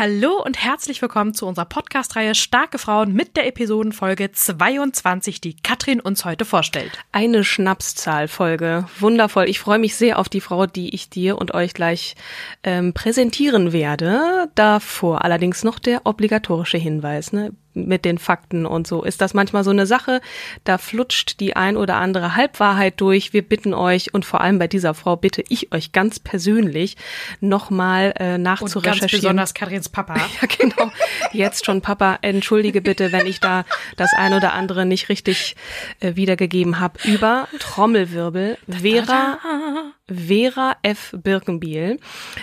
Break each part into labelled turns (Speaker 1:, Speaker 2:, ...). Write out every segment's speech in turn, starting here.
Speaker 1: Hallo und herzlich willkommen zu unserer Podcast-Reihe Starke Frauen mit der Episodenfolge 22, die Katrin uns heute vorstellt.
Speaker 2: Eine Schnapszahlfolge. Wundervoll. Ich freue mich sehr auf die Frau, die ich dir und euch gleich ähm, präsentieren werde. Davor allerdings noch der obligatorische Hinweis. Ne? Mit den Fakten und so ist das manchmal so eine Sache. Da flutscht die ein oder andere Halbwahrheit durch. Wir bitten euch und vor allem bei dieser Frau bitte ich euch ganz persönlich nochmal äh, nachzurecherchieren. Und ganz
Speaker 1: besonders Katrins Papa.
Speaker 2: ja, genau. Jetzt schon Papa, entschuldige bitte, wenn ich da das ein oder andere nicht richtig äh, wiedergegeben habe. Über Trommelwirbel Vera Vera F. Birkenbiel,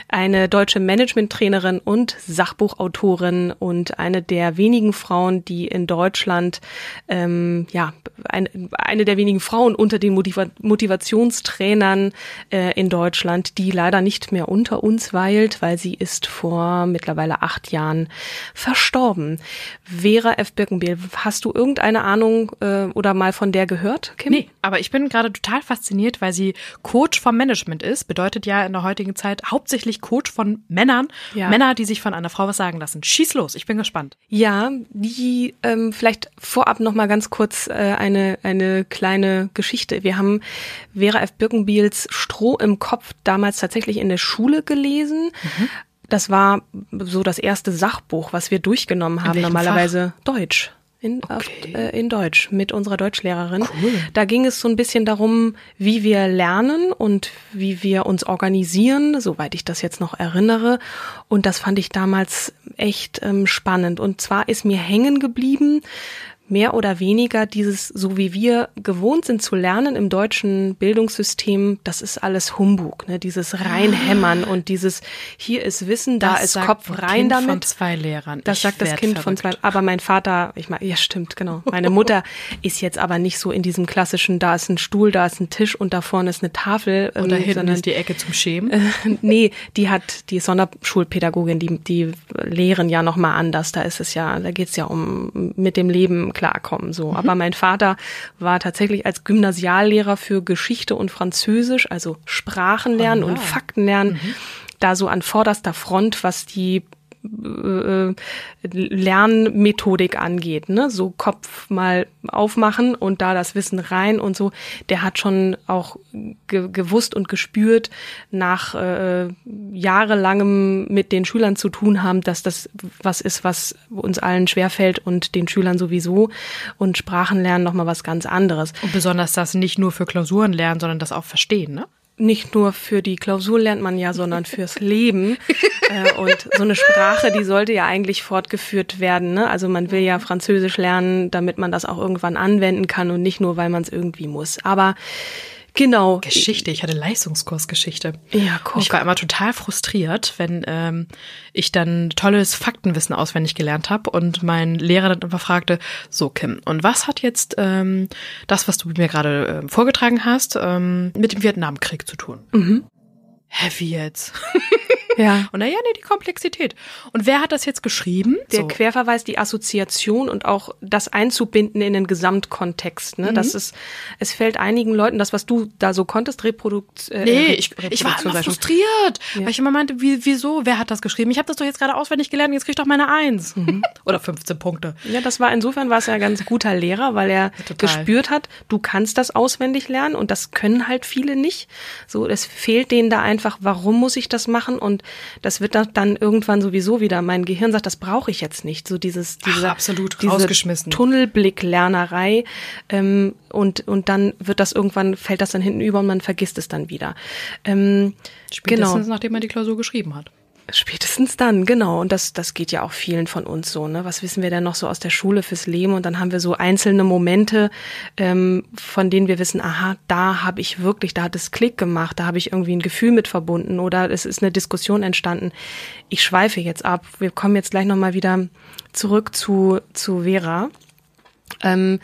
Speaker 2: eine deutsche Managementtrainerin und Sachbuchautorin und eine der wenigen Frauen, die in Deutschland, ähm, ja, ein, eine der wenigen Frauen unter den Motiva Motivationstrainern äh, in Deutschland, die leider nicht mehr unter uns weilt, weil sie ist vor mittlerweile acht Jahren verstorben. Vera F. Birkenbiel, hast du irgendeine Ahnung äh, oder mal von der gehört,
Speaker 1: Kim? Nee, aber ich bin gerade total fasziniert, weil sie Coach vom Management Management ist, bedeutet ja in der heutigen Zeit hauptsächlich Coach von Männern. Ja. Männer, die sich von einer Frau was sagen lassen. Schieß los, ich bin gespannt.
Speaker 2: Ja, die ähm, vielleicht vorab noch mal ganz kurz äh, eine eine kleine Geschichte. Wir haben Vera F. Birkenbiels Stroh im Kopf damals tatsächlich in der Schule gelesen. Mhm. Das war so das erste Sachbuch, was wir durchgenommen haben. Normalerweise Fach? Deutsch in, okay. auf, äh, in Deutsch mit unserer Deutschlehrerin. Cool. Da ging es so ein bisschen darum, wie wir lernen und wie wir uns organisieren, soweit ich das jetzt noch erinnere. Und das fand ich damals echt ähm, spannend. Und zwar ist mir hängen geblieben, mehr oder weniger dieses, so wie wir gewohnt sind zu lernen im deutschen Bildungssystem, das ist alles Humbug, ne? Dieses Reinhämmern und dieses, hier ist Wissen, da ist Kopf rein
Speaker 1: kind
Speaker 2: damit.
Speaker 1: Von zwei Lehrern.
Speaker 2: Das
Speaker 1: ich
Speaker 2: sagt das Kind verrückt. von zwei, aber mein Vater, ich meine, ja stimmt, genau. Meine Mutter ist jetzt aber nicht so in diesem klassischen, da ist ein Stuhl, da ist ein Tisch und da vorne ist eine Tafel.
Speaker 1: Oder ähm, hinten ist die Ecke zum Schämen. Äh,
Speaker 2: nee, die hat, die Sonderschulpädagogin, die, die lehren ja nochmal anders. Da ist es ja, da geht's ja um mit dem Leben klarkommen. So. Mhm. Aber mein Vater war tatsächlich als Gymnasiallehrer für Geschichte und Französisch, also Sprachenlernen oh, ja. und Faktenlernen, mhm. da so an vorderster Front, was die äh, Lernmethodik angeht, ne? So Kopf mal aufmachen und da das Wissen rein und so. Der hat schon auch ge gewusst und gespürt nach äh, jahrelangem mit den Schülern zu tun haben, dass das was ist, was uns allen schwerfällt und den Schülern sowieso und Sprachenlernen noch mal was ganz anderes.
Speaker 1: Und besonders das nicht nur für Klausuren lernen, sondern das auch verstehen, ne?
Speaker 2: Nicht nur für die Klausur lernt man ja, sondern fürs Leben. äh, und so eine Sprache, die sollte ja eigentlich fortgeführt werden. Ne? Also man will ja Französisch lernen, damit man das auch irgendwann anwenden kann und nicht nur, weil man es irgendwie muss. Aber Genau.
Speaker 1: Geschichte, ich hatte Leistungskurs Geschichte.
Speaker 2: Ja, guck.
Speaker 1: Und ich war immer total frustriert, wenn ähm, ich dann tolles Faktenwissen auswendig gelernt habe und mein Lehrer dann immer fragte, so Kim, und was hat jetzt ähm, das, was du mir gerade äh, vorgetragen hast, ähm, mit dem Vietnamkrieg zu tun?
Speaker 2: Mhm.
Speaker 1: Heavy jetzt.
Speaker 2: Ja.
Speaker 1: Und naja, nee, die Komplexität. Und wer hat das jetzt geschrieben?
Speaker 2: Der
Speaker 1: so.
Speaker 2: Querverweis, die Assoziation und auch das einzubinden in den Gesamtkontext. Ne? Das ist, es fällt einigen Leuten, das, was du da so konntest, Reprodukt. Äh,
Speaker 1: Nee, ich, ich war immer frustriert, weil ich immer meinte, wie, wieso, wer hat das geschrieben? Ich habe das doch jetzt gerade auswendig gelernt, jetzt krieg ich doch meine Eins. Oder 15 Punkte.
Speaker 2: Ja, das war insofern war es ja ein ganz guter Lehrer, weil er
Speaker 1: total.
Speaker 2: gespürt hat, du kannst das auswendig lernen und das können halt viele nicht. So, es fehlt denen da einfach, warum muss ich das machen? Und das wird dann- irgendwann sowieso wieder. Mein Gehirn sagt, das brauche ich jetzt nicht. So dieses,
Speaker 1: Ach,
Speaker 2: diese,
Speaker 1: absolut,
Speaker 2: diese
Speaker 1: rausgeschmissen.
Speaker 2: Tunnelblick-Lernerei. Ähm, und, und dann wird das irgendwann, fällt das dann hinten über und man vergisst es dann wieder. Ähm,
Speaker 1: Spätestens
Speaker 2: genau.
Speaker 1: nachdem man die Klausur geschrieben hat.
Speaker 2: Spätestens dann, genau. Und das, das geht ja auch vielen von uns so. Ne? Was wissen wir denn noch so aus der Schule fürs Leben? Und dann haben wir so einzelne Momente, ähm, von denen wir wissen, aha, da habe ich wirklich, da hat es Klick gemacht, da habe ich irgendwie ein Gefühl mit verbunden oder es ist eine Diskussion entstanden. Ich schweife jetzt ab. Wir kommen jetzt gleich nochmal wieder zurück zu, zu Vera. Ähm,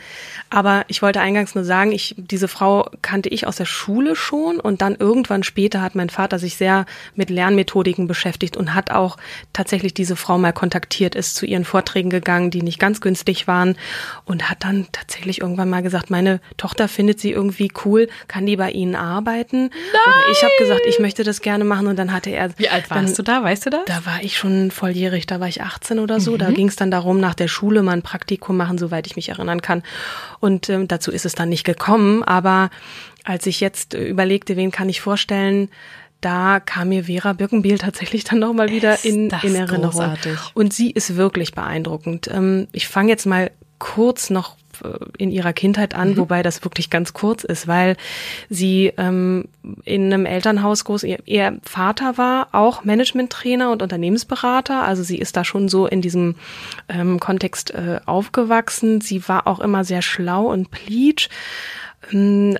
Speaker 2: aber ich wollte eingangs nur sagen, ich, diese Frau kannte ich aus der Schule schon und dann irgendwann später hat mein Vater sich sehr mit Lernmethodiken beschäftigt und hat auch tatsächlich diese Frau mal kontaktiert, ist zu ihren Vorträgen gegangen, die nicht ganz günstig waren und hat dann tatsächlich irgendwann mal gesagt, meine Tochter findet sie irgendwie cool, kann die bei Ihnen arbeiten? Oder ich habe gesagt, ich möchte das gerne machen und dann hatte er.
Speaker 1: Wie alt warst
Speaker 2: dann,
Speaker 1: du da, weißt du das?
Speaker 2: da war ich schon volljährig, da war ich 18 oder so. Da ging es dann darum, nach der Schule mal ein Praktikum machen, soweit ich mich erinnern kann. Und ähm, dazu ist es dann nicht gekommen. Aber als ich jetzt äh, überlegte, wen kann ich vorstellen, da kam mir Vera Birkenbiel tatsächlich dann nochmal wieder in, in Erinnerung.
Speaker 1: großartig.
Speaker 2: Und sie ist wirklich beeindruckend. Ähm, ich fange jetzt mal kurz noch in ihrer Kindheit an, wobei das wirklich ganz kurz ist, weil sie ähm, in einem Elternhaus groß, ihr, ihr Vater war auch Managementtrainer und Unternehmensberater, also sie ist da schon so in diesem ähm, Kontext äh, aufgewachsen. Sie war auch immer sehr schlau und pleatsch ähm,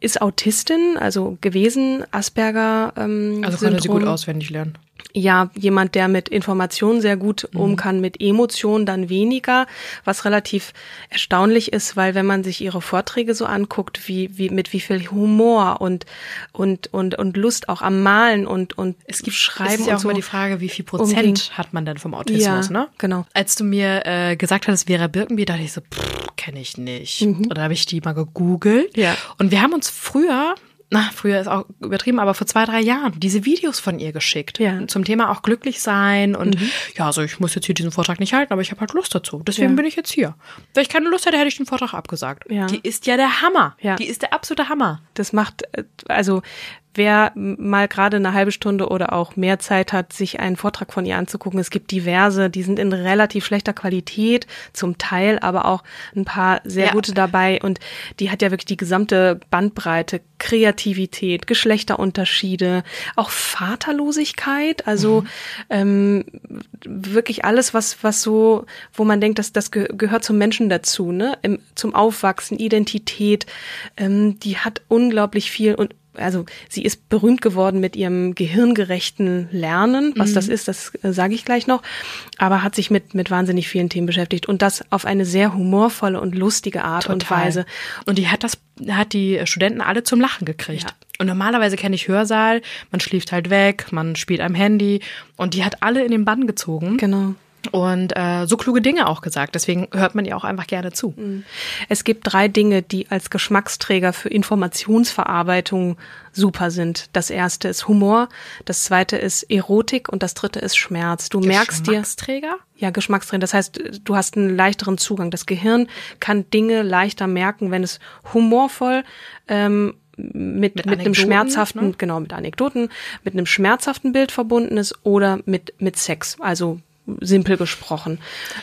Speaker 2: ist Autistin, also gewesen, Asperger. Ähm,
Speaker 1: Also konnte sie gut auswendig lernen.
Speaker 2: Ja, jemand, der mit Informationen sehr gut um kann, mit Emotionen dann weniger, was relativ erstaunlich ist, weil wenn man sich ihre Vorträge so anguckt, wie, wie, mit wie viel Humor und, und, und, und Lust auch am Malen und, und
Speaker 1: Es gibt
Speaker 2: Schreiben
Speaker 1: es ist ja auch
Speaker 2: so.
Speaker 1: immer die Frage, wie viel
Speaker 2: umging.
Speaker 1: Prozent hat man denn vom Autismus,
Speaker 2: Ja,
Speaker 1: ne?
Speaker 2: genau.
Speaker 1: Als du mir äh, gesagt hattest, Vera Birkenbier, dachte ich so, kenne ich nicht. Und dann habe ich die mal gegoogelt.
Speaker 2: Mhm. Ja.
Speaker 1: Und wir haben uns früher, na, früher ist auch übertrieben, aber vor zwei, drei Jahren diese Videos von ihr geschickt.
Speaker 2: Ja. Mhm.
Speaker 1: Zum Thema auch glücklich sein und ja, also ich muss jetzt hier diesen Vortrag nicht halten, aber ich habe halt Lust dazu. Deswegen
Speaker 2: Ja.
Speaker 1: bin ich jetzt hier. Wenn ich keine Lust hätte, hätte ich den Vortrag abgesagt.
Speaker 2: Ja.
Speaker 1: Die ist ja der Hammer.
Speaker 2: Ja.
Speaker 1: Die ist der absolute Hammer.
Speaker 2: Das macht, äh, also wer mal gerade eine halbe Stunde oder auch mehr Zeit hat, sich einen Vortrag von ihr anzugucken, es gibt diverse, die sind in relativ schlechter Qualität, zum Teil, aber auch ein paar sehr
Speaker 1: Ja.
Speaker 2: gute dabei. Und die hat ja wirklich die gesamte Bandbreite, Kreativität, Geschlechterunterschiede, auch Vaterlosigkeit, also ähm, wirklich alles, was, was so, wo man denkt, dass das ge gehört zum Menschen dazu, ne? Im, zum Aufwachsen, Identität, ähm, die hat unglaublich viel und also sie ist berühmt geworden mit ihrem gehirngerechten Lernen. Was das ist, das äh, sage ich gleich noch. Aber hat sich mit, mit wahnsinnig vielen Themen beschäftigt und das auf eine sehr humorvolle und lustige Art und
Speaker 1: Total.
Speaker 2: Weise.
Speaker 1: Und die hat das, hat die Studenten alle zum Lachen gekriegt.
Speaker 2: Ja.
Speaker 1: Und normalerweise kenne ich Hörsaal, man schläft halt weg, man spielt am Handy und die hat alle in den Bann gezogen
Speaker 2: Genau.
Speaker 1: Und äh, so kluge Dinge auch gesagt. Deswegen hört man ihr auch einfach gerne zu.
Speaker 2: Es gibt drei Dinge, die als Geschmacksträger für Informationsverarbeitung super sind. Das erste ist Humor, das zweite ist Erotik und das dritte ist Schmerz. Du merkst dir,
Speaker 1: Geschmacksträger?
Speaker 2: ja, Geschmacksträger. Das heißt, du hast einen leichteren Zugang. Das Gehirn kann Dinge leichter merken, wenn es humorvoll ähm, mit, mit, einem
Speaker 1: Anekdoten,
Speaker 2: schmerzhaften,
Speaker 1: ne?
Speaker 2: genau, mit Anekdoten, mit einem schmerzhaften Bild verbunden ist oder mit, mit Sex. Also simpel gesprochen.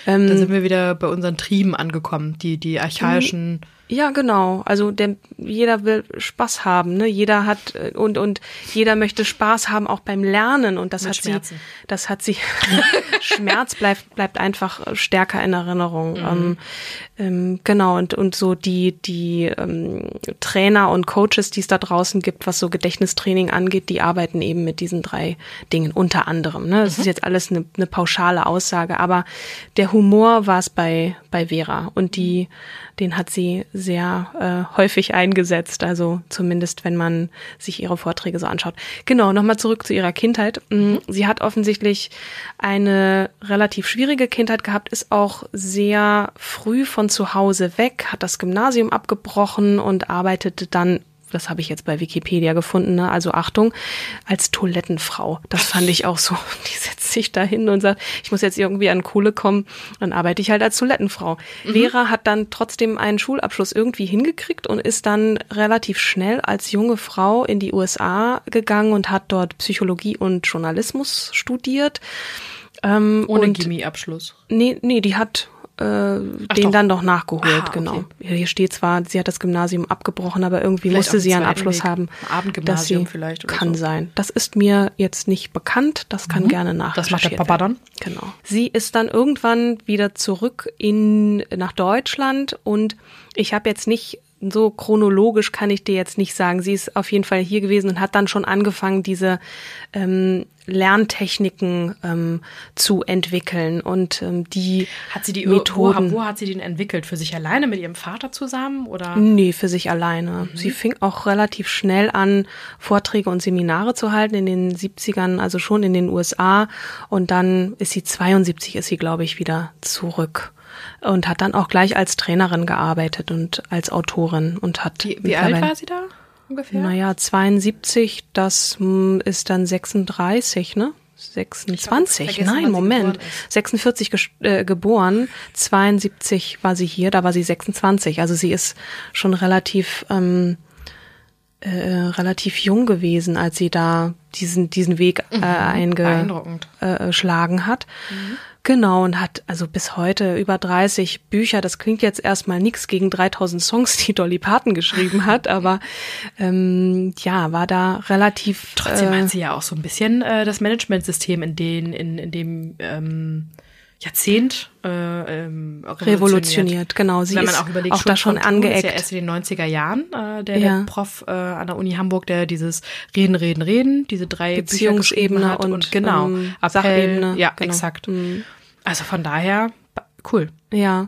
Speaker 2: Ähm,
Speaker 1: Da sind wir wieder bei unseren Trieben angekommen, die, die archaischen
Speaker 2: Ja, genau. Also der, jeder will Spaß haben, ne? Jeder hat äh, und und jeder möchte Spaß haben auch beim Lernen und das
Speaker 1: Mit
Speaker 2: hat
Speaker 1: Schmerzen.
Speaker 2: sie, das hat sie. Schmerz bleibt bleibt einfach stärker in Erinnerung.
Speaker 1: Mhm.
Speaker 2: Ähm, ähm, genau und und so die die ähm, Trainer und Coaches, die es da draußen gibt, was so Gedächtnistraining angeht, die arbeiten eben mit diesen drei Dingen unter anderem. Ne? Das ist jetzt alles eine, eine pauschale Aussage, aber der Humor war es bei bei Vera und die den hat sie sehr äh, häufig eingesetzt, also zumindest wenn man sich ihre Vorträge so anschaut. Genau, nochmal zurück zu ihrer Kindheit. Mm, Sie hat offensichtlich eine relativ schwierige Kindheit gehabt, ist auch sehr früh von zu Hause weg, hat das Gymnasium abgebrochen und arbeitete dann das habe ich jetzt bei Wikipedia gefunden, ne? also Achtung, als Toilettenfrau. Das fand ich auch so. Die setzt sich da hin und sagt, ich muss jetzt irgendwie an Kohle kommen, dann arbeite ich halt als Toilettenfrau. Vera hat dann trotzdem einen Schulabschluss irgendwie hingekriegt und ist dann relativ schnell als junge Frau in die USA gegangen und hat dort Psychologie und Journalismus studiert. Ähm,
Speaker 1: Ohne Chemieabschluss.
Speaker 2: Nee, nee, die hat äh, den
Speaker 1: doch.
Speaker 2: dann doch nachgeholt,
Speaker 1: Ah, okay.
Speaker 2: genau. Ja, Hier steht zwar, sie hat das Gymnasium abgebrochen, aber irgendwie
Speaker 1: Vielleicht
Speaker 2: musste sie einen Abschluss
Speaker 1: Weg.
Speaker 2: haben.
Speaker 1: Ein Abendgymnasium vielleicht oder
Speaker 2: Kann
Speaker 1: so.
Speaker 2: sein. Das ist mir jetzt nicht bekannt, das kann gerne nach.
Speaker 1: Mhm. Das macht der Papa dann?
Speaker 2: Genau. Sie ist dann irgendwann wieder zurück in nach Deutschland und ich habe jetzt nicht so chronologisch kann ich dir jetzt nicht sagen. Sie ist auf jeden Fall hier gewesen und hat dann schon angefangen, diese ähm, Lerntechniken ähm, zu entwickeln und ähm, die
Speaker 1: Hat sie die
Speaker 2: Methoden.
Speaker 1: Wo, wo hat sie den entwickelt? Für sich alleine mit ihrem Vater zusammen oder?
Speaker 2: Nee, für sich alleine. Sie fing auch relativ schnell an, Vorträge und Seminare zu halten in den 70ern, also schon in den USA. Und dann ist sie 72, ist sie, glaube ich, wieder zurück. Und hat dann auch gleich als Trainerin gearbeitet und als Autorin und hat.
Speaker 1: Wie, wie alt war sie da ungefähr?
Speaker 2: Naja, 72, das hm, ist dann 36, ne? 26,
Speaker 1: vergessen, wann
Speaker 2: nein, Moment.
Speaker 1: geboren ist.
Speaker 2: 46 ges- äh, geboren, 72 war sie hier, da war sie 26. Also sie ist schon relativ, ähm, äh, relativ jung gewesen, als sie da diesen, diesen Weg äh,
Speaker 1: Beeindruckend.
Speaker 2: eingeschlagen hat. Genau, und hat also bis heute über 30 Bücher. Das klingt jetzt erstmal nichts gegen 3000 Songs, die Dolly Parton geschrieben hat, aber ähm, ja, war da relativ.
Speaker 1: Trotzdem
Speaker 2: äh,
Speaker 1: hat sie ja auch so ein bisschen äh, das Managementsystem in den in, in dem ähm, Jahrzehnt äh, ähm,
Speaker 2: revolutioniert, genau. Sie
Speaker 1: Wenn man
Speaker 2: ist
Speaker 1: auch überlegt,
Speaker 2: auch da schon
Speaker 1: Thun ist
Speaker 2: angeeckt.
Speaker 1: ja erst in den 90er Jahren äh, der,
Speaker 2: Ja.
Speaker 1: der Prof äh, an der Uni Hamburg, der dieses Reden, Reden, Reden, diese drei
Speaker 2: Beziehungsebene
Speaker 1: hat
Speaker 2: und,
Speaker 1: genau,
Speaker 2: ähm,
Speaker 1: Appell,
Speaker 2: Sachebene,
Speaker 1: ja,
Speaker 2: genau.
Speaker 1: exakt.
Speaker 2: Mhm.
Speaker 1: Also von daher cool.
Speaker 2: Ja,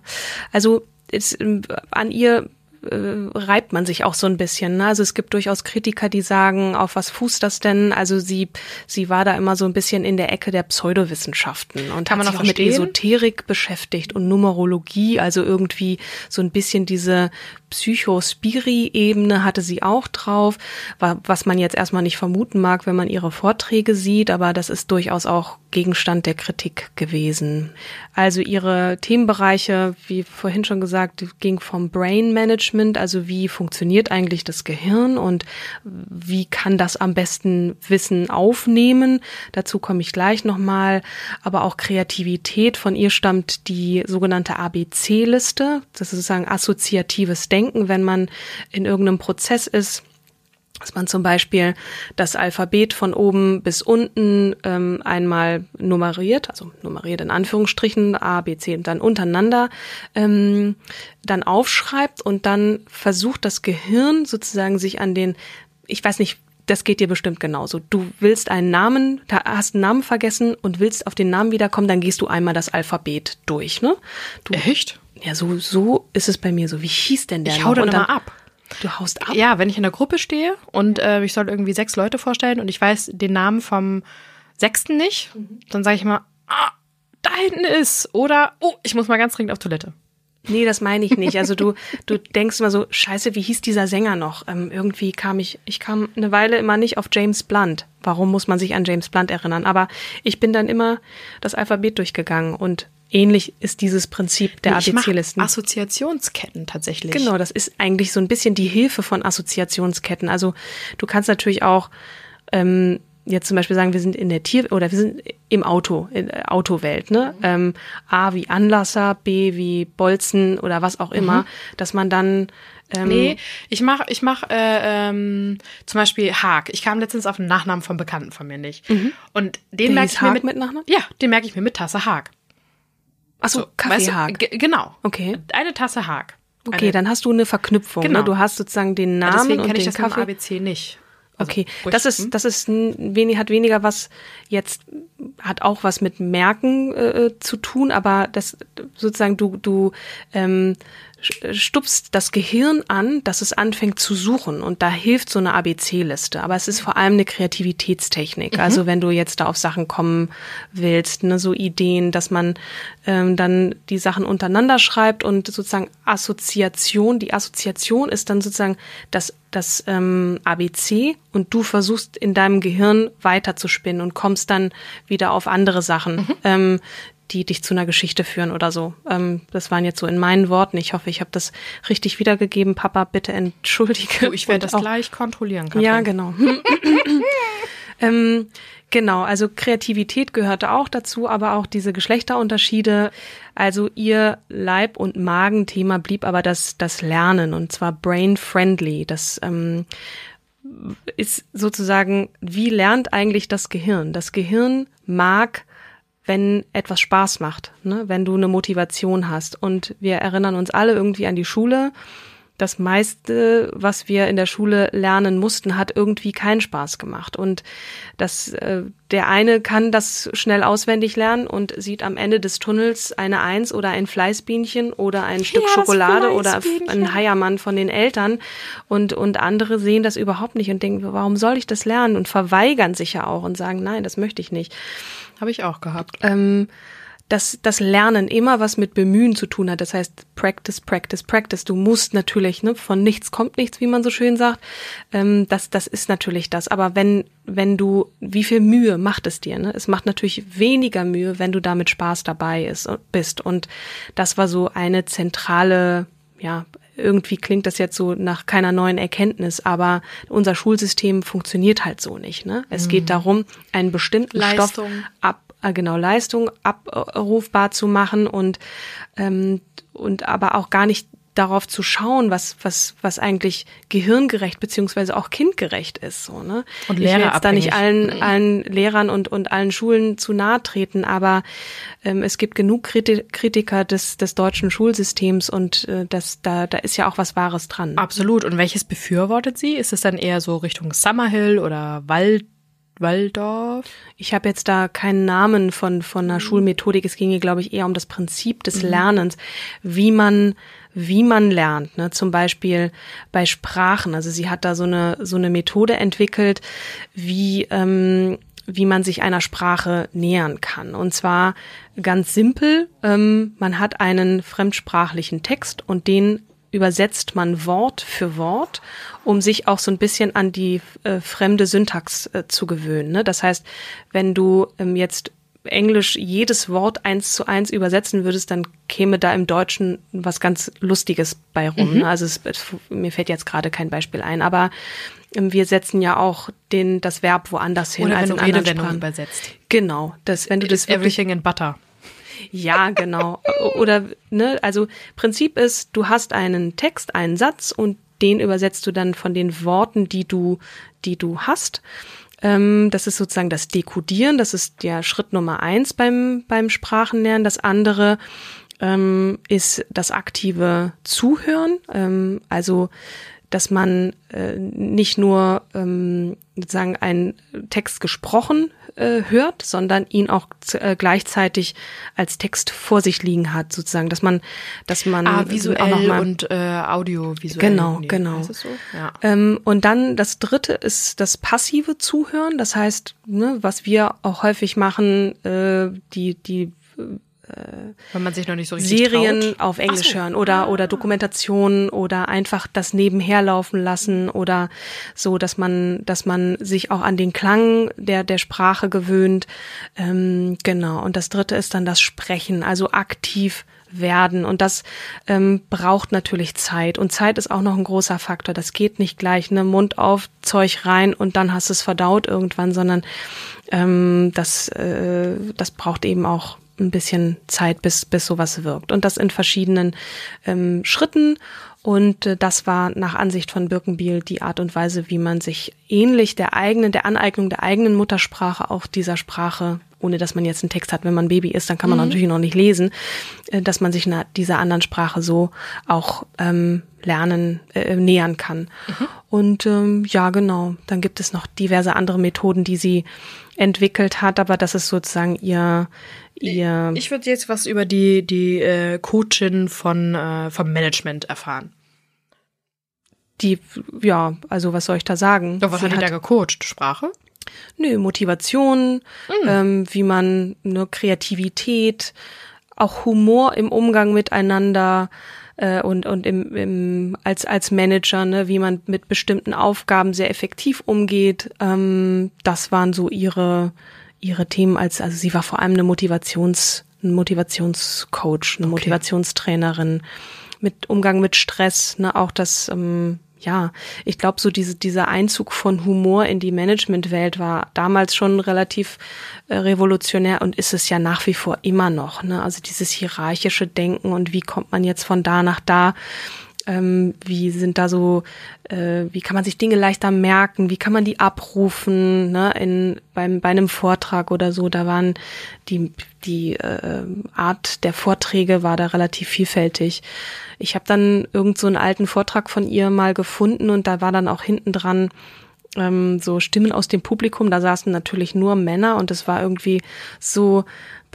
Speaker 2: also ähm, an ihr äh, reibt man sich auch so ein bisschen. Ne? Also es gibt durchaus Kritiker, die sagen, auf was fußt das denn? Also sie, sie war da immer so ein bisschen in der Ecke der Pseudowissenschaften und
Speaker 1: Kann
Speaker 2: hat sich
Speaker 1: auch
Speaker 2: mit. Esoterik beschäftigt und Numerologie, also irgendwie so ein bisschen diese Psychospiri-Ebene hatte sie auch drauf, wa- was man jetzt erstmal nicht vermuten mag, wenn man ihre Vorträge sieht, aber das ist durchaus auch Gegenstand der Kritik gewesen. Also ihre Themenbereiche, wie vorhin schon gesagt, ging vom Brain Management, also wie funktioniert eigentlich das Gehirn und wie kann das am besten Wissen aufnehmen. Dazu komme ich gleich nochmal. Aber auch Kreativität. Von ihr stammt die sogenannte ABC-Liste. Das ist sozusagen assoziatives Denken, wenn man in irgendeinem Prozess ist dass man zum Beispiel das Alphabet von oben bis unten ähm, einmal nummeriert, also nummeriert in Anführungsstrichen, A, B, C und dann untereinander, ähm, dann aufschreibt und dann versucht das Gehirn sozusagen sich an den, ich weiß nicht, das geht dir bestimmt genauso. Du willst einen Namen, da hast einen Namen vergessen und willst auf den Namen wiederkommen, dann gehst du einmal das Alphabet durch, ne? Du,
Speaker 1: Echt?
Speaker 2: Ja, so, so ist es bei mir so. Wie hieß denn der
Speaker 1: Ich
Speaker 2: noch?
Speaker 1: hau dann
Speaker 2: Und
Speaker 1: immer ab.
Speaker 2: Du haust ab?
Speaker 1: Ja, wenn ich in der Gruppe stehe und äh, ich soll irgendwie sechs Leute vorstellen und ich weiß den Namen vom sechsten nicht, dann sage ich immer, ah, da hinten ist. Oder, oh, ich muss mal ganz dringend auf Toilette.
Speaker 2: Nee, das meine ich nicht. Also du, du denkst immer so, scheiße, wie hieß dieser Sänger noch? Ähm, irgendwie kam ich, ich kam eine Weile immer nicht auf James Blunt. Warum muss man sich an James Blunt erinnern? Aber ich bin dann immer das Alphabet durchgegangen und ähnlich ist dieses Prinzip der ABC-Listen.
Speaker 1: Assoziationsketten tatsächlich.
Speaker 2: Genau, das ist eigentlich so ein bisschen die Hilfe von Assoziationsketten. Also du kannst natürlich auch ähm, jetzt zum Beispiel sagen, wir sind in der Tier- oder wir sind im Auto, in der Autowelt, ne?
Speaker 1: Mhm.
Speaker 2: Ähm, A wie Anlasser, B wie Bolzen oder was auch immer,
Speaker 1: Mhm.
Speaker 2: dass man dann ähm,
Speaker 1: Nee, ich mach, ich mach äh, ähm, zum Beispiel Haag. Ich kam letztens auf einen Nachnamen vom Bekannten von mir nicht. Und den merke ich mir
Speaker 2: Haag
Speaker 1: mit,
Speaker 2: mit Nachnamen?
Speaker 1: Ja, den merke ich mir mit Tasse Haag.
Speaker 2: Achso,
Speaker 1: So,
Speaker 2: Kaffee
Speaker 1: weißt du, Genau.
Speaker 2: Okay.
Speaker 1: Eine Tasse Haag.
Speaker 2: Okay,
Speaker 1: Eine,
Speaker 2: dann hast du eine Verknüpfung.
Speaker 1: Genau.
Speaker 2: Ne? Du hast sozusagen den Namen
Speaker 1: deswegen
Speaker 2: und
Speaker 1: kenne ich
Speaker 2: den
Speaker 1: das
Speaker 2: Kaffee.
Speaker 1: ABC nicht. Also,
Speaker 2: Okay,
Speaker 1: ruhig,
Speaker 2: das
Speaker 1: hm?
Speaker 2: ist, das ist wenig, hat weniger was jetzt, hat auch was mit Merken äh, zu tun, aber das sozusagen du, du ähm, stupst das Gehirn an, dass es anfängt zu suchen. Und da hilft so eine ABC-Liste. Aber es ist vor allem eine Kreativitätstechnik. Also wenn du jetzt da auf Sachen kommen willst, ne, so Ideen, dass man ähm, dann die Sachen untereinander schreibt und sozusagen Assoziation, die Assoziation ist dann sozusagen das das ähm, ABC und du versuchst in deinem Gehirn weiterzuspinnen und kommst dann wieder auf andere Sachen, ähm, die dich zu einer Geschichte führen oder so. Ähm, das waren jetzt so in meinen Worten. Ich hoffe, ich habe das richtig wiedergegeben. Papa, bitte entschuldige.
Speaker 1: Du, ich werde das gleich kontrollieren. Katrin.
Speaker 2: Ja, genau. ähm, genau, also Kreativität gehörte auch dazu, aber auch diese Geschlechterunterschiede. Also ihr Leib- und Magenthema blieb aber das, das Lernen und zwar brain-friendly. Das ähm, ist sozusagen, wie lernt eigentlich das Gehirn? Das Gehirn mag wenn etwas Spaß macht, ne? wenn du eine Motivation hast. Und wir erinnern uns alle irgendwie an die Schule. Das meiste, was wir in der Schule lernen mussten, hat irgendwie keinen Spaß gemacht. Und das, äh, der eine kann das schnell auswendig lernen und sieht am Ende des Tunnels eine Eins oder ein Fleißbienchen oder ein Stück
Speaker 1: das
Speaker 2: Schokolade oder ein Heiermann von den Eltern. Und, und andere sehen das überhaupt nicht und denken, warum soll ich das lernen? Und verweigern sich ja auch und sagen, nein, das möchte ich nicht
Speaker 1: Habe ich auch gehabt.
Speaker 2: ähm, dass das Lernen immer was mit Bemühen zu tun hat. Das heißt, Practice, Practice, Practice. Du musst natürlich, ne, von nichts kommt nichts, wie man so schön sagt. Ähm, das, das ist natürlich das. Aber wenn, wenn du, wie viel Mühe macht es dir? Ne? Es macht natürlich weniger Mühe, wenn du da mit Spaß dabei ist, bist. Und das war so eine zentrale, ja, irgendwie klingt das jetzt so nach keiner neuen Erkenntnis, aber unser Schulsystem funktioniert halt so nicht. Ne? Es geht darum, einen bestimmten Stoff
Speaker 1: Leistung.
Speaker 2: ab, äh, genau Leistung abrufbar zu machen und ähm, und aber auch gar nicht darauf zu schauen, was was was eigentlich gehirngerecht beziehungsweise auch kindgerecht ist so ne
Speaker 1: Und
Speaker 2: ich will jetzt da nicht allen allen Lehrern und und allen Schulen zu nahe treten, aber ähm, es gibt genug Kriti Kritiker des des deutschen Schulsystems und äh, das da da ist ja auch was Wahres dran
Speaker 1: Absolut. Und welches befürwortet sie? Ist es dann eher so Richtung Summerhill oder Wald, Waldorf?
Speaker 2: Ich habe jetzt da keinen Namen von von einer Schulmethodik. Es ging hier, glaube ich, eher um das Prinzip des Lernens, wie man wie man lernt. Ne? Zum Beispiel bei Sprachen. Also sie hat da so eine so eine Methode entwickelt, wie ähm, wie man sich einer Sprache nähern kann. Und zwar ganz simpel. Ähm, man hat einen fremdsprachlichen Text und den übersetzt man Wort für Wort, um sich auch so ein bisschen an die äh, fremde Syntax äh, zu gewöhnen. Ne? Das heißt, wenn du ähm, jetzt Englisch jedes Wort eins zu eins übersetzen würdest, dann käme da im Deutschen was ganz Lustiges bei rum. Ne? Also es, es, mir fällt jetzt gerade kein Beispiel ein, aber ähm, wir setzen ja auch den, das Verb woanders hin
Speaker 1: Oder
Speaker 2: als
Speaker 1: wenn
Speaker 2: in
Speaker 1: du
Speaker 2: anderen
Speaker 1: Redewendungen
Speaker 2: Sprachen.
Speaker 1: übersetzt.
Speaker 2: Genau, das, wenn du das
Speaker 1: Ist
Speaker 2: wirklich
Speaker 1: everything in butter.
Speaker 2: Ja, genau. Oder, ne, also Prinzip ist, du hast einen Text, einen Satz und den übersetzt du dann von den Worten, die du, die du hast. Ähm, das ist sozusagen das Dekodieren, das ist der Schritt Nummer eins beim, beim Sprachenlernen. Das andere ähm, ist das aktive Zuhören, ähm, also dass man äh, nicht nur ähm, sozusagen einen Text gesprochen äh, hört, sondern ihn auch äh, gleichzeitig als Text vor sich liegen hat, sozusagen, dass man, dass man
Speaker 1: Ah,
Speaker 2: auch noch
Speaker 1: visuell
Speaker 2: mal-
Speaker 1: und äh, audiovisuell.
Speaker 2: Genau,
Speaker 1: Nee,
Speaker 2: genau.
Speaker 1: So? Ja.
Speaker 2: ähm, und dann das dritte ist das passive Zuhören. Das heißt, ne, was wir auch häufig machen, äh, die, die
Speaker 1: Wenn man sich noch nicht so richtig
Speaker 2: Serien
Speaker 1: traut.
Speaker 2: auf Englisch
Speaker 1: so.
Speaker 2: hören oder oder Dokumentationen oder einfach das nebenher laufen lassen oder so, dass man dass man sich auch an den Klang der der Sprache gewöhnt. Ähm, genau. Und das Dritte ist dann das Sprechen, also aktiv werden. Und das ähm, braucht natürlich Zeit. Und Zeit ist auch noch ein großer Faktor. Das geht nicht gleich, ne, Mund auf, Zeug rein und dann hast du es verdaut irgendwann, sondern ähm, das, äh, das braucht eben auch ein bisschen Zeit, bis, bis sowas wirkt. Und das in verschiedenen ähm, Schritten. Und äh, das war nach Ansicht von Birkenbiel die Art und Weise, wie man sich ähnlich der eigenen, der Aneignung der eigenen Muttersprache auch dieser Sprache, ohne dass man jetzt einen Text hat, wenn man Baby ist, dann kann man mhm. natürlich noch nicht lesen, äh, dass man sich dieser anderen Sprache so auch ähm, lernen, äh, nähern kann. Mhm. Und ähm, ja, genau. Dann gibt es noch diverse andere Methoden, die sie entwickelt hat, aber das ist sozusagen ihr ihr.
Speaker 1: Ich würde jetzt was über die die äh, Coachin von äh, vom Management erfahren.
Speaker 2: Die, ja, also was soll ich da sagen?
Speaker 1: Doch, was Sie hat die da gecoacht? Sprache?
Speaker 2: Nö, Motivation, mhm. ähm, wie man eine Kreativität, auch Humor im Umgang miteinander äh, und und im, im als als Manager, ne, wie man mit bestimmten Aufgaben sehr effektiv umgeht. Ähm, das waren so ihre ihre Themen als, also sie war vor allem eine Motivations, ein Motivationscoach, eine okay. Motivationstrainerin mit Umgang mit Stress, ne, auch das, ähm, ja, ich glaube, so diese, dieser Einzug von Humor in die Managementwelt war damals schon relativ äh, revolutionär und ist es ja nach wie vor immer noch. Ne? Also dieses hierarchische Denken und wie kommt man jetzt von da nach da ähm, wie sind da so, äh, wie kann man sich Dinge leichter merken, wie kann man die abrufen, ne, in, beim, bei einem Vortrag oder so, da waren die, die äh, Art der Vorträge war da relativ vielfältig. Ich habe dann irgend so einen alten Vortrag von ihr mal gefunden und da war dann auch hinten dran ähm, so Stimmen aus dem Publikum, da saßen natürlich nur Männer und es war irgendwie so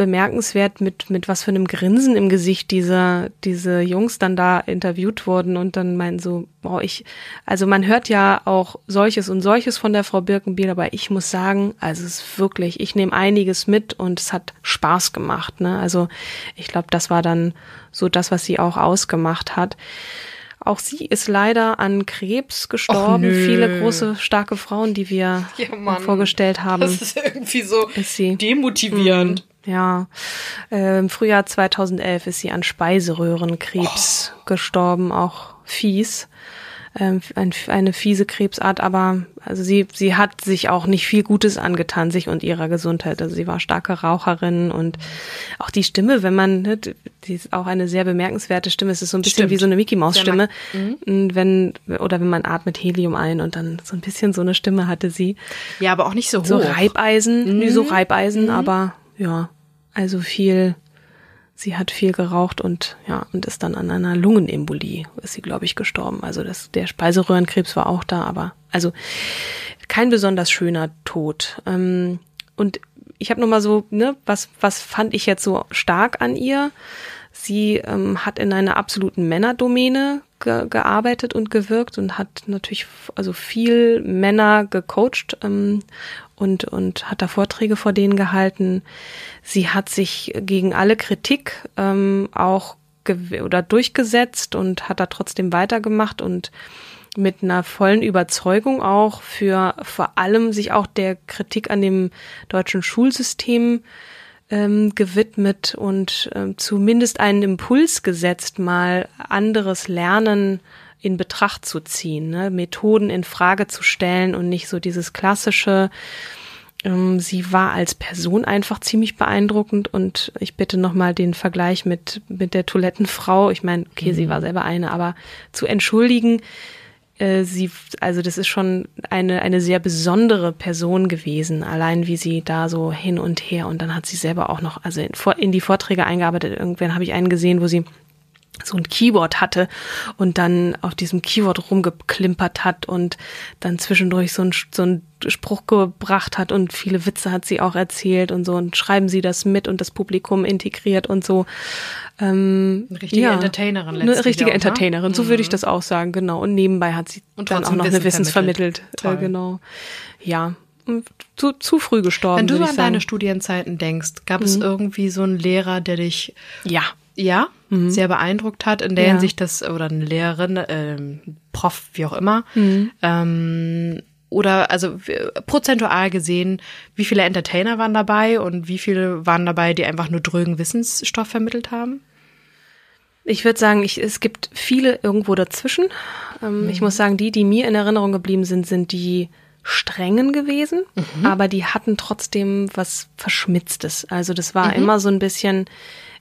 Speaker 2: bemerkenswert, mit, mit was für einem Grinsen im Gesicht diese, diese Jungs dann da interviewt wurden und dann meinen so, boah, ich, also man hört ja auch solches und solches von der Frau Birkenbiel, aber ich muss sagen, also es ist wirklich, ich nehme einiges mit und es hat Spaß gemacht, ne? Also ich glaube, das war dann so das, was sie auch ausgemacht hat. Auch sie ist leider an Krebs gestorben. Viele große, starke Frauen, die wir ja, vorgestellt haben. Das
Speaker 1: ist irgendwie so ist demotivierend.
Speaker 2: Ja, äh, im Frühjahr 2011 ist sie an Speiseröhrenkrebs oh. gestorben, auch fies. Ähm, ein, eine fiese Krebsart, aber also sie, sie hat sich auch nicht viel Gutes angetan, sich und ihrer Gesundheit. Also sie war starke Raucherin und auch die Stimme, wenn man, ne, die ist auch eine sehr bemerkenswerte Stimme, es ist so ein bisschen Stimmt. wie so eine Mickey Maus Stimme. Mhm. Wenn, oder wenn man atmet Helium ein und dann so ein bisschen so eine Stimme hatte sie.
Speaker 1: Ja, aber auch nicht so hoch.
Speaker 2: So Reibeisen, mhm. so Reibeisen, mhm. aber ja, also viel, sie hat viel geraucht und ja, und ist dann an einer Lungenembolie, ist sie, glaube ich, gestorben. Also das, der Speiseröhrenkrebs war auch da, aber also kein besonders schöner Tod. Ähm, und ich habe noch mal so, ne, was, was fand ich jetzt so stark an ihr? Sie ähm, hat in einer absoluten Männerdomäne ge gearbeitet und gewirkt und hat natürlich also viel Männer gecoacht ähm, und, und hat da Vorträge vor denen gehalten. Sie hat sich gegen alle Kritik ähm, auch oder durchgesetzt und hat da trotzdem weitergemacht und mit einer vollen Überzeugung auch für vor allem sich auch der Kritik an dem deutschen Schulsystem ähm, gewidmet und ähm, zumindest einen Impuls gesetzt, mal anderes Lernen in Betracht zu ziehen, ne? Methoden in Frage zu stellen und nicht so dieses klassische. Ähm, sie war als Person einfach ziemlich beeindruckend und ich bitte nochmal den Vergleich mit, mit der Toilettenfrau. Ich meine, okay, mhm. sie war selber eine, aber zu entschuldigen, äh, sie, also das ist schon eine, eine sehr besondere Person gewesen, allein wie sie da so hin und her und dann hat sie selber auch noch, also in, in die Vorträge eingearbeitet. Irgendwann habe ich einen gesehen, wo sie so ein Keyboard hatte und dann auf diesem Keyboard rumgeklimpert hat und dann zwischendurch so ein, so ein Spruch gebracht hat und viele Witze hat sie auch erzählt und so und schreiben sie das mit und das Publikum integriert und so.
Speaker 1: Ähm, eine richtige ja, Entertainerin
Speaker 2: letztlich. Eine richtige auch, ne? Entertainerin, so mhm. würde ich mhm. das auch sagen, genau. Und nebenbei hat sie dann auch noch Wissen eine Wissens vermittelt. vermittelt. Äh, genau. Ja. Zu, zu früh gestorben.
Speaker 1: Wenn du an deine Studienzeiten denkst, gab mhm. es irgendwie so einen Lehrer, der dich
Speaker 2: ja
Speaker 1: ja mhm. sehr beeindruckt hat in der ja. Hinsicht, dass oder eine Lehrerin, ähm, Prof, wie auch immer, mhm. ähm, oder also prozentual gesehen, wie viele Entertainer waren dabei und wie viele waren dabei, die einfach nur drögen Wissensstoff vermittelt haben?
Speaker 2: Ich würde sagen, ich, es gibt viele irgendwo dazwischen. Ähm, Ich muss sagen, die, die mir in Erinnerung geblieben sind, sind die strengen gewesen, aber die hatten trotzdem was Verschmitztes. Also das war immer so ein bisschen,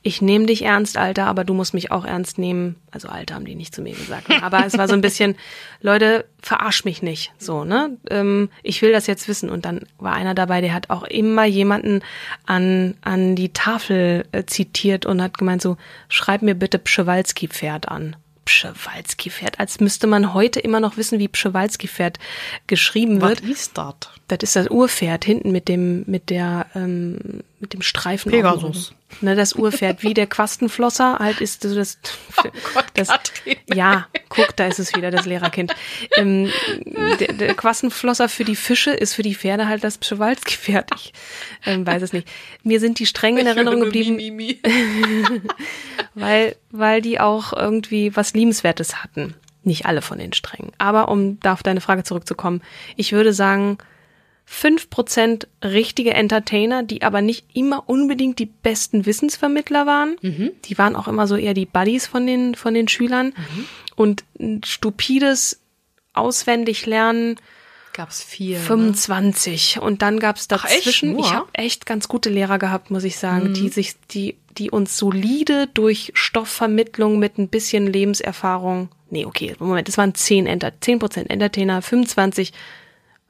Speaker 2: ich nehme dich ernst, Alter, aber du musst mich auch ernst nehmen. Also Alter haben die nicht zu mir gesagt. ne? Aber es war so ein bisschen, Leute, verarsch mich nicht. So, ne? Ähm, ich will das jetzt wissen. Und dann war einer dabei, der hat auch immer jemanden an, an die Tafel äh, zitiert und hat gemeint so, schreib mir bitte Pschewalski-Pferd an. Pschewalski-Pferd, als müsste man heute immer noch wissen, wie Pschewalski-Pferd geschrieben wird.
Speaker 1: Was ist das?
Speaker 2: Das ist das Urpferd hinten mit dem mit der ähm, mit dem Streifen.
Speaker 1: Pegasus.
Speaker 2: Ne, das Urpferd wie der Quastenflosser halt ist so das. das
Speaker 1: Katrin.
Speaker 2: ja, guck, da ist es wieder das Lehrerkind. Ähm, der, der Quastenflosser für die Fische ist für die Pferde halt das Pschewalski-Pferd. Ich ähm, weiß es nicht. Mir sind die streng in Erinnerung geblieben, weil weil die auch irgendwie was liebenswertes hatten. Nicht alle von den strengen. Aber um da auf deine Frage zurückzukommen, ich würde sagen, 5% richtige Entertainer, die aber nicht immer unbedingt die besten Wissensvermittler waren. Die waren auch immer so eher die Buddies von den, von den Schülern. Und ein stupides Auswendiglernen
Speaker 1: Gab's vier. ne?
Speaker 2: 25. Und dann gab's
Speaker 1: Ach,
Speaker 2: dazwischen,
Speaker 1: Nur?
Speaker 2: ich habe echt ganz gute Lehrer gehabt, muss ich sagen, die sich, die, die uns solide durch Stoffvermittlung mit ein bisschen Lebenserfahrung, nee, okay, Moment, das waren 10 Enter, 10% Entertainer, 25,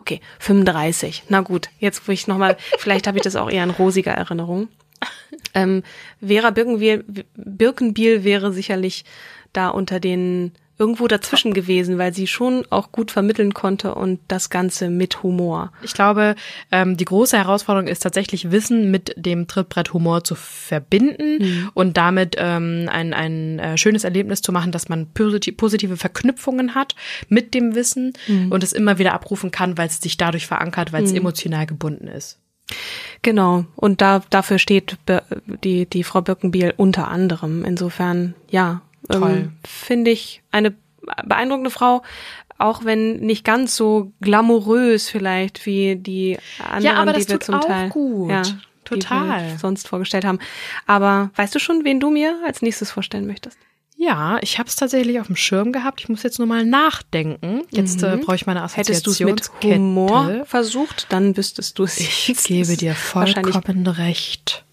Speaker 2: okay, 35. Na gut, jetzt wo ich nochmal, vielleicht habe ich das auch eher in rosiger Erinnerung. Ähm, Vera Birkenbiel, Birkenbiel wäre sicherlich da unter den irgendwo dazwischen gewesen, weil sie schon auch gut vermitteln konnte und das Ganze mit Humor.
Speaker 1: Ich glaube, ähm, die große Herausforderung ist tatsächlich Wissen mit dem Trittbrett-Humor zu verbinden und damit ähm, ein, ein äh, schönes Erlebnis zu machen, dass man posit positive Verknüpfungen hat mit dem Wissen und es immer wieder abrufen kann, weil es sich dadurch verankert, weil es emotional gebunden ist.
Speaker 2: Genau. Und da, dafür steht die, die Frau Birkenbiel unter anderem. Insofern, ja,
Speaker 1: Toll.
Speaker 2: ähm, finde ich eine beeindruckende Frau. Auch wenn nicht ganz so glamourös vielleicht wie die anderen,
Speaker 1: aber das
Speaker 2: die wir
Speaker 1: tut
Speaker 2: zum
Speaker 1: auch
Speaker 2: Teil
Speaker 1: gut.
Speaker 2: Ja,
Speaker 1: Total.
Speaker 2: Sonst vorgestellt haben. Aber weißt du schon, wen du mir als nächstes vorstellen möchtest?
Speaker 1: Ja, ich habe es tatsächlich auf dem Schirm gehabt. Ich muss jetzt nur mal nachdenken. Jetzt äh, brauche ich meine
Speaker 2: Hättest du es mit. Humor versucht, dann wüsstest du es.
Speaker 1: Ich gebe dir vollkommen recht.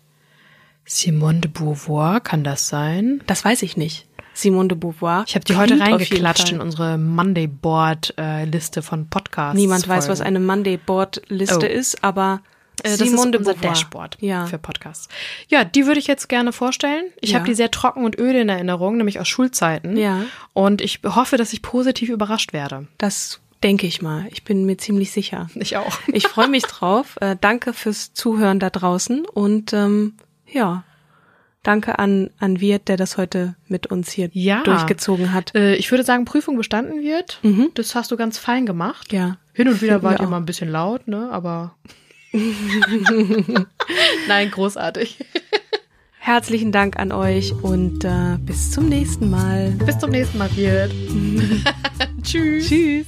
Speaker 1: Simone de Beauvoir, kann das sein?
Speaker 2: Das weiß ich nicht. Simone de Beauvoir.
Speaker 1: Ich habe die heute reingeklatscht in unsere Monday Board äh, Liste von Podcasts.
Speaker 2: Niemand weiß, was eine Monday Board Liste
Speaker 1: Oh.
Speaker 2: ist, aber
Speaker 1: Äh, das
Speaker 2: Simone
Speaker 1: ist
Speaker 2: de
Speaker 1: unser
Speaker 2: Beauvoir.
Speaker 1: Dashboard
Speaker 2: Ja.
Speaker 1: für Podcasts. Ja, die würde ich jetzt gerne vorstellen. Ich
Speaker 2: Ja.
Speaker 1: habe die sehr trocken und öde in Erinnerung, nämlich aus Schulzeiten.
Speaker 2: Ja.
Speaker 1: Und ich hoffe, dass ich positiv überrascht werde.
Speaker 2: Das denke ich mal. Ich bin mir ziemlich sicher.
Speaker 1: Ich auch.
Speaker 2: Ich freue mich drauf. Äh, danke fürs Zuhören da draußen und ähm, ja, danke an an Wirt, der das heute mit uns hier
Speaker 1: Ja.
Speaker 2: durchgezogen hat.
Speaker 1: Äh, ich würde sagen, Prüfung bestanden wird.
Speaker 2: Mhm.
Speaker 1: Das hast du ganz fein gemacht.
Speaker 2: Ja.
Speaker 1: Hin und wieder war
Speaker 2: auch.
Speaker 1: immer ein bisschen laut, ne? Aber. Nein, großartig.
Speaker 2: Herzlichen Dank an euch und äh, bis zum nächsten Mal.
Speaker 1: Bis zum nächsten Mal, Wirt. Tschüss.
Speaker 2: Tschüss.